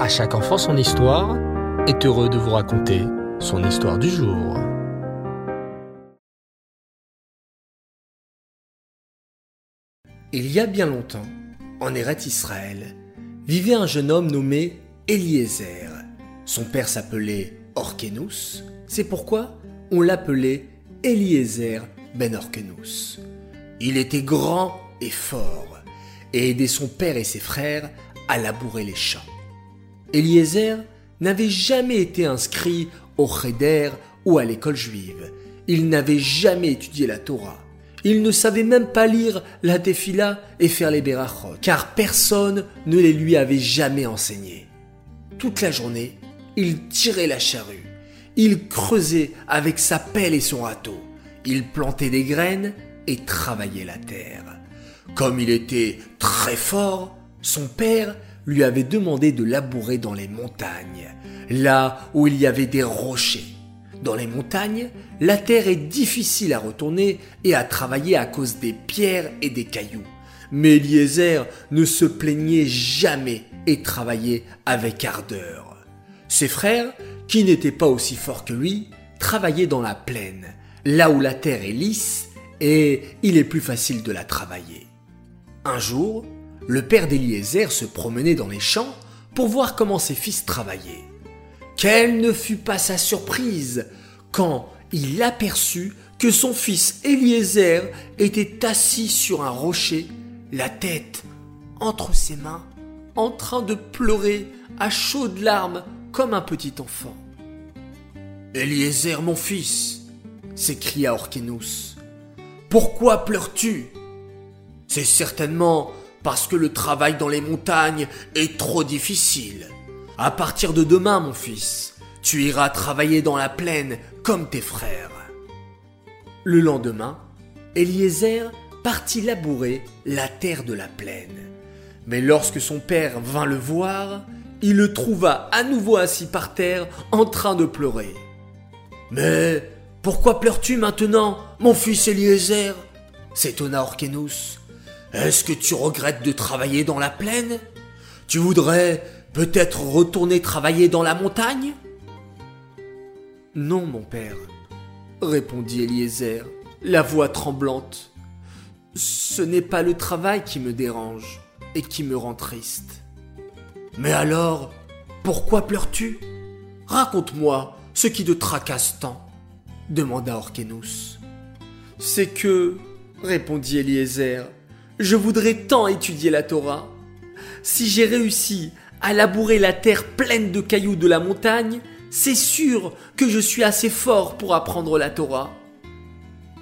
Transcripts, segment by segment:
À chaque enfant son histoire est heureux de vous raconter son histoire du jour. Il y a bien longtemps, en Eretz Israël, vivait un jeune homme nommé Eliezer. Son père s'appelait Orkenus, c'est pourquoi on l'appelait Eliezer ben Orkenus. Il était grand et fort, et aidait son père et ses frères à labourer les champs. Eliezer n'avait jamais été inscrit au Cheder ou à l'école juive. Il n'avait jamais étudié la Torah. Il ne savait même pas lire la Tefila et faire les Berachot, car personne ne les lui avait jamais enseignés. Toute la journée, il tirait la charrue. Il creusait avec sa pelle et son râteau. Il plantait des graines et travaillait la terre. Comme il était très fort, son père lui avait demandé de labourer dans les montagnes, là où il y avait des rochers. Dans les montagnes, la terre est difficile à retourner et à travailler à cause des pierres et des cailloux. Mais Eliezer ne se plaignait jamais et travaillait avec ardeur. Ses frères, qui n'étaient pas aussi forts que lui, travaillaient dans la plaine, là où la terre est lisse et il est plus facile de la travailler. Un jour, le père d'Eliezer se promenait dans les champs pour voir comment ses fils travaillaient. Quelle ne fut pas sa surprise quand il aperçut que son fils Eliezer était assis sur un rocher, la tête entre ses mains, en train de pleurer à chaudes larmes comme un petit enfant. Eliezer, mon fils, s'écria Orkenus, pourquoi pleures-tu? C'est certainement parce que le travail dans les montagnes est trop difficile. À partir de demain, mon fils, tu iras travailler dans la plaine comme tes frères. Le lendemain, Eliezer partit labourer la terre de la plaine. Mais lorsque son père vint le voir, il le trouva à nouveau assis par terre en train de pleurer. Mais pourquoi pleures-tu maintenant, mon fils Eliezer? S'étonna Orkenus. Est-ce que tu regrettes de travailler dans la plaine? Tu voudrais peut-être retourner travailler dans la montagne? Non, mon père, répondit Eliezer, la voix tremblante. Ce n'est pas le travail qui me dérange et qui me rend triste. Mais alors, pourquoi pleures-tu? Raconte-moi ce qui te tracasse tant demanda Orkenus. C'est que, répondit Eliezer, je voudrais tant étudier la Torah. Si j'ai réussi à labourer la terre pleine de cailloux de la montagne, c'est sûr que je suis assez fort pour apprendre la Torah.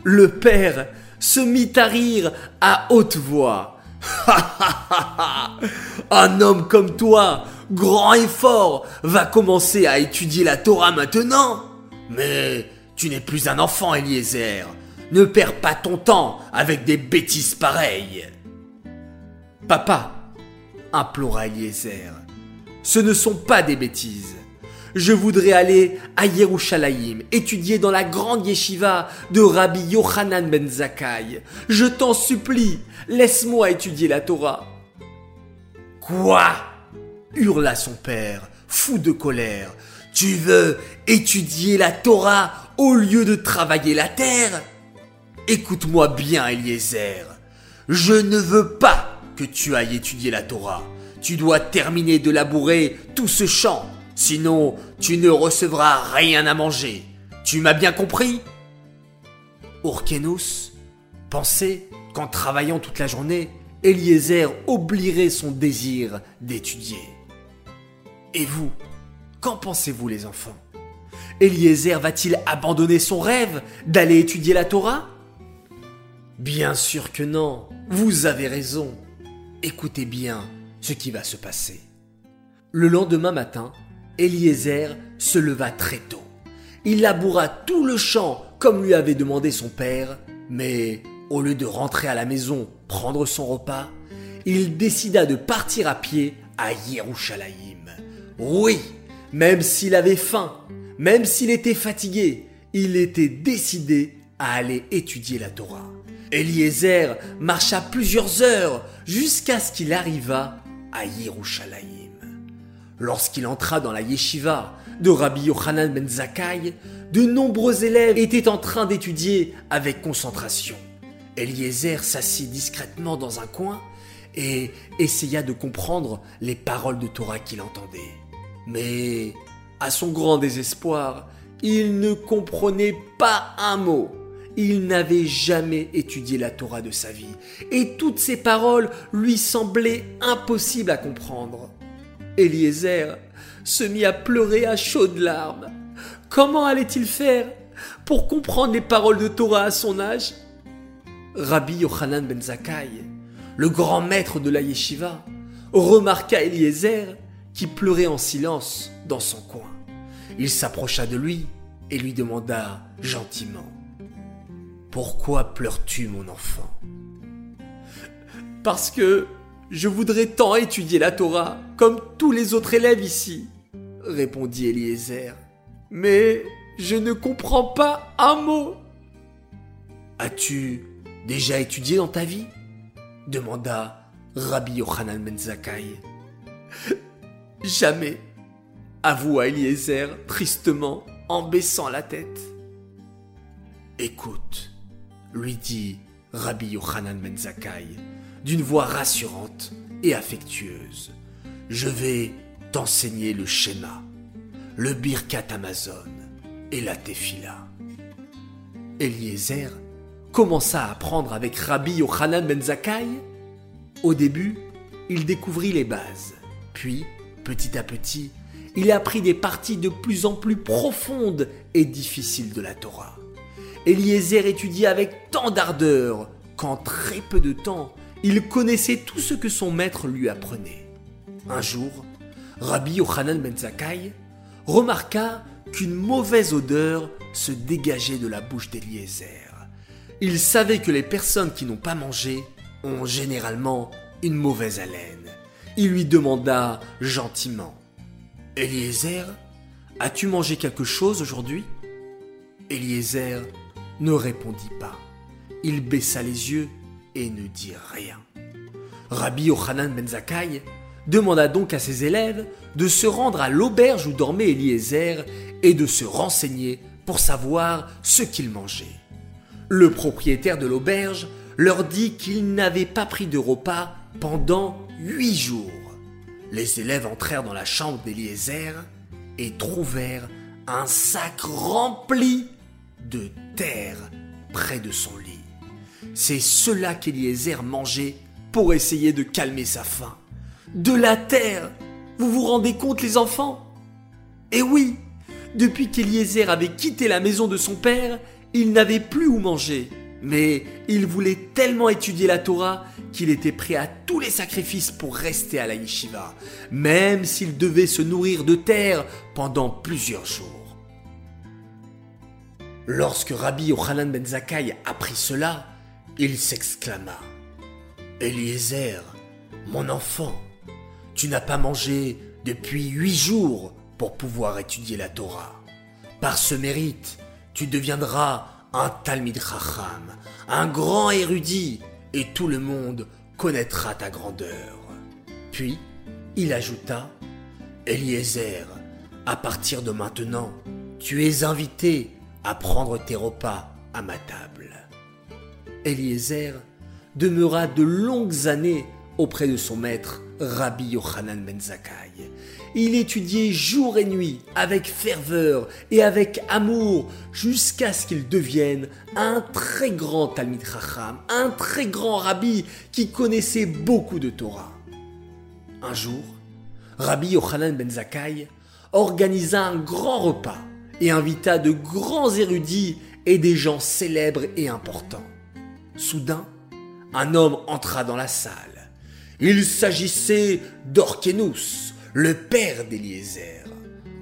Le père se mit à rire à haute voix. Un homme comme toi, grand et fort, va commencer à étudier la Torah maintenant Mais tu n'es plus un enfant, Eliezer. Ne perds pas ton temps avec des bêtises pareilles. Papa, implora Eliezer, ce ne sont pas des bêtises. Je voudrais aller à Yerushalayim, étudier dans la grande yeshiva de Rabbi Yochanan ben Zakkai. Je t'en supplie, laisse-moi étudier la Torah. Quoi? hurla son père, fou de colère. Tu veux étudier la Torah au lieu de travailler la terre? Écoute-moi bien, Eliezer. Je ne veux pas que tu ailles étudier la Torah. Tu dois terminer de labourer tout ce champ. Sinon, tu ne recevras rien à manger. Tu m'as bien compris? Urkenus pensait qu'en travaillant toute la journée, Eliezer oublierait son désir d'étudier. Et vous, qu'en pensez-vous les enfants? Eliezer va-t-il abandonner son rêve d'aller étudier la Torah? Bien sûr que non, vous avez raison. Écoutez bien ce qui va se passer. Le lendemain matin, Eliezer se leva très tôt. Il laboura tout le champ comme lui avait demandé son père, mais au lieu de rentrer à la maison prendre son repas, il décida de partir à pied à Yerushalayim. Oui, même s'il avait faim, même s'il était fatigué, il était décidé à aller étudier la Torah. Eliezer marcha plusieurs heures jusqu'à ce qu'il arriva à Yerushalayim. Lorsqu'il entra dans la yeshiva de Rabbi Yochanan ben Zakkai, de nombreux élèves étaient en train d'étudier avec concentration. Eliezer s'assit discrètement dans un coin et essaya de comprendre les paroles de Torah qu'il entendait. Mais, à son grand désespoir, il ne comprenait pas un mot. Il n'avait jamais étudié la Torah de sa vie, et toutes ces paroles lui semblaient impossibles à comprendre. Eliezer se mit à pleurer à chaudes larmes. Comment allait-il faire pour comprendre les paroles de Torah à son âge? Rabbi Yochanan ben Zakkai, le grand maître de la yeshiva, remarqua Eliezer qui pleurait en silence dans son coin. Il s'approcha de lui et lui demanda gentiment Pourquoi pleures-tu, mon enfant? Parce que je voudrais tant étudier la Torah comme tous les autres élèves ici, répondit Eliezer. Mais je ne comprends pas un mot. As-tu déjà étudié dans ta vie? demanda Rabbi Yochanan ben Jamais, avoua Eliezer tristement en baissant la tête. Écoute, lui dit Rabbi Yochanan ben d'une voix rassurante et affectueuse. Je vais t'enseigner le schéma, le Birkat Amazon et la Tefila. Eliezer commença à apprendre avec Rabbi Yochanan ben Zakkai. Au début, il découvrit les bases. Puis, petit à petit, il apprit des parties de plus en plus profondes et difficiles de la Torah. Eliezer étudiait avec tant d'ardeur qu'en très peu de temps, il connaissait tout ce que son maître lui apprenait. Un jour, Rabbi Yochanan ben Zakkai remarqua qu'une mauvaise odeur se dégageait de la bouche d'Eliezer. Il savait que les personnes qui n'ont pas mangé ont généralement une mauvaise haleine. Il lui demanda gentiment Eliezer, as-tu mangé quelque chose aujourd'hui? Eliezer ne répondit pas. Il baissa les yeux et ne dit rien. Rabbi Yochanan ben Zakkai demanda donc à ses élèves de se rendre à l'auberge où dormait Eliezer et de se renseigner pour savoir ce qu'il mangeait. Le propriétaire de l'auberge leur dit qu'il n'avait pas pris de repas pendant huit jours. Les élèves entrèrent dans la chambre d'Eliezer et trouvèrent un sac rempli de terre près de son lit. C'est cela qu'Eliezer mangeait pour essayer de calmer sa faim. De la terre Vous vous rendez compte les enfants? Eh oui Depuis qu'Eliezer avait quitté la maison de son père, il n'avait plus où manger, mais il voulait tellement étudier la Torah qu'il était prêt à tous les sacrifices pour rester à la yeshiva, même s'il devait se nourrir de terre pendant plusieurs jours. Lorsque Rabbi Yochanan ben Zakkai apprit cela, il s'exclama Eliezer, mon enfant, tu n'as pas mangé depuis huit jours pour pouvoir étudier la Torah. Par ce mérite, tu deviendras un Talmid Chacham, un grand érudit, et tout le monde connaîtra ta grandeur. Puis, il ajouta, Eliezer, à partir de maintenant, tu es invité à prendre tes repas à ma table. Eliezer demeura de longues années auprès de son maître Rabbi Yochanan ben Zakkai. Il étudiait jour et nuit avec ferveur et avec amour jusqu'à ce qu'il devienne un très grand Talmid Chacham, un très grand rabbi qui connaissait beaucoup de Torah. Un jour, Rabbi Yochanan ben Zakkai organisa un grand repas et invita de grands érudits et des gens célèbres et importants. Soudain, un homme entra dans la salle. Il s'agissait d'Orkenus, le père d'Eliezer.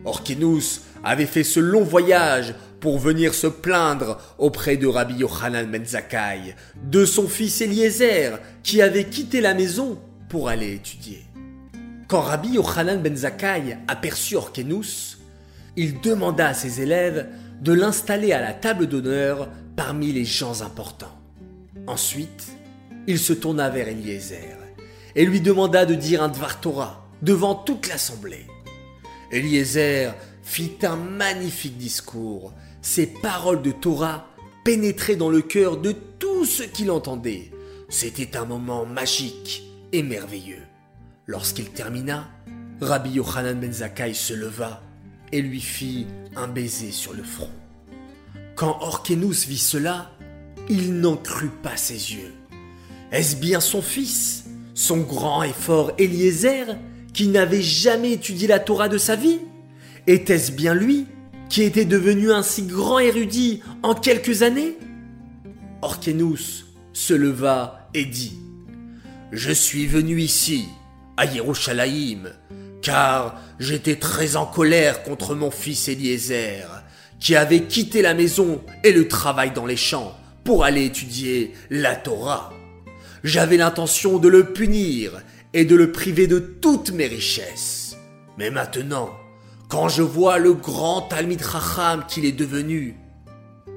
Orkenus avait fait ce long voyage pour venir se plaindre auprès de Rabbi Yochanan ben Zakkai, de son fils Eliezer, qui avait quitté la maison pour aller étudier. Quand Rabbi Yochanan ben Zakkai aperçut Orkenus, il demanda à ses élèves de l'installer à la table d'honneur parmi les gens importants. Ensuite, il se tourna vers Eliezer et lui demanda de dire un Dvar Torah devant toute l'assemblée. Eliezer fit un magnifique discours. Ses paroles de Torah pénétraient dans le cœur de tous ceux qui l'entendaient. C'était un moment magique et merveilleux. Lorsqu'il termina, Rabbi Yochanan ben Zakkai se leva et lui fit un baiser sur le front. Quand Orkenus vit cela, il n'en crut pas ses yeux. Est-ce bien son fils, son grand et fort Eliezer, qui n'avait jamais étudié la Torah de sa vie? Était-ce bien lui qui était devenu un si grand érudit en quelques années? Orkenus se leva et dit Je suis venu ici, à Yerushalayim, car j'étais très en colère contre mon fils Eliezer, qui avait quitté la maison et le travail dans les champs pour aller étudier la Torah. J'avais l'intention de le punir et de le priver de toutes mes richesses. Mais maintenant, quand je vois le grand Talmid Racham qu'il est devenu,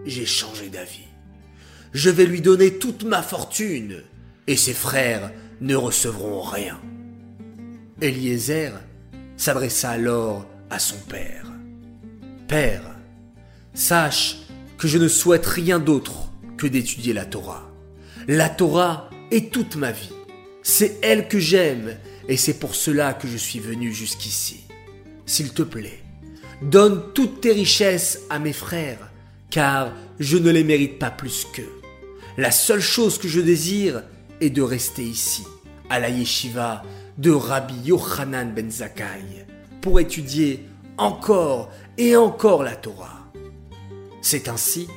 j'ai changé d'avis. Je vais lui donner toute ma fortune, et ses frères ne recevront rien. Eliezer s'adressa alors à son père. Père, sache que je ne souhaite rien d'autre que d'étudier la Torah. La Torah est toute ma vie. C'est elle que j'aime et c'est pour cela que je suis venu jusqu'ici. S'il te plaît, donne toutes tes richesses à mes frères, car je ne les mérite pas plus qu'eux. La seule chose que je désire est de rester ici, à la yeshiva de Rabbi Yochanan ben Zakkai, pour étudier encore et encore la Torah. C'est ainsi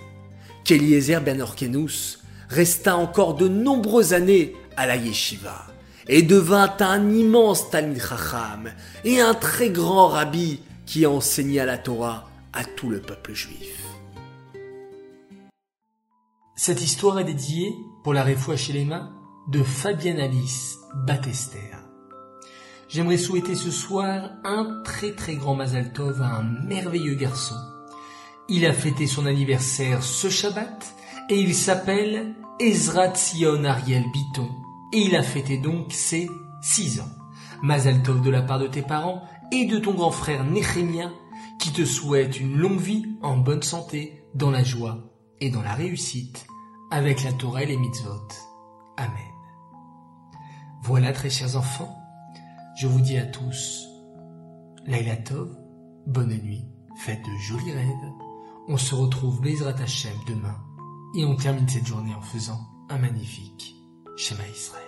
qu'Eliezer ben Orkenus resta encore de nombreuses années à la yeshiva et devint un immense Talmid Chacham et un très grand rabbi qui enseigna la Torah à tout le peuple juif. Cette histoire est dédiée pour la les mains de Fabienne Alice Batester. J'aimerais souhaiter ce soir un très très grand Mazal Tov à un merveilleux garçon. Il a fêté son anniversaire ce Shabbat et il s'appelle Ezra Tzion Ariel Biton et il a fêté donc ses 6 ans. Mazal Tov de la part de tes parents et de ton grand frère Nehemia qui te souhaite une longue vie en bonne santé, dans la joie et dans la réussite avec la Torah et les mitzvot. Amen. Voilà très chers enfants, je vous dis à tous Laila Tov, bonne nuit, faites de jolis rêves. On se retrouve Bezrat Hashem demain et on termine cette journée en faisant un magnifique Shema Israël.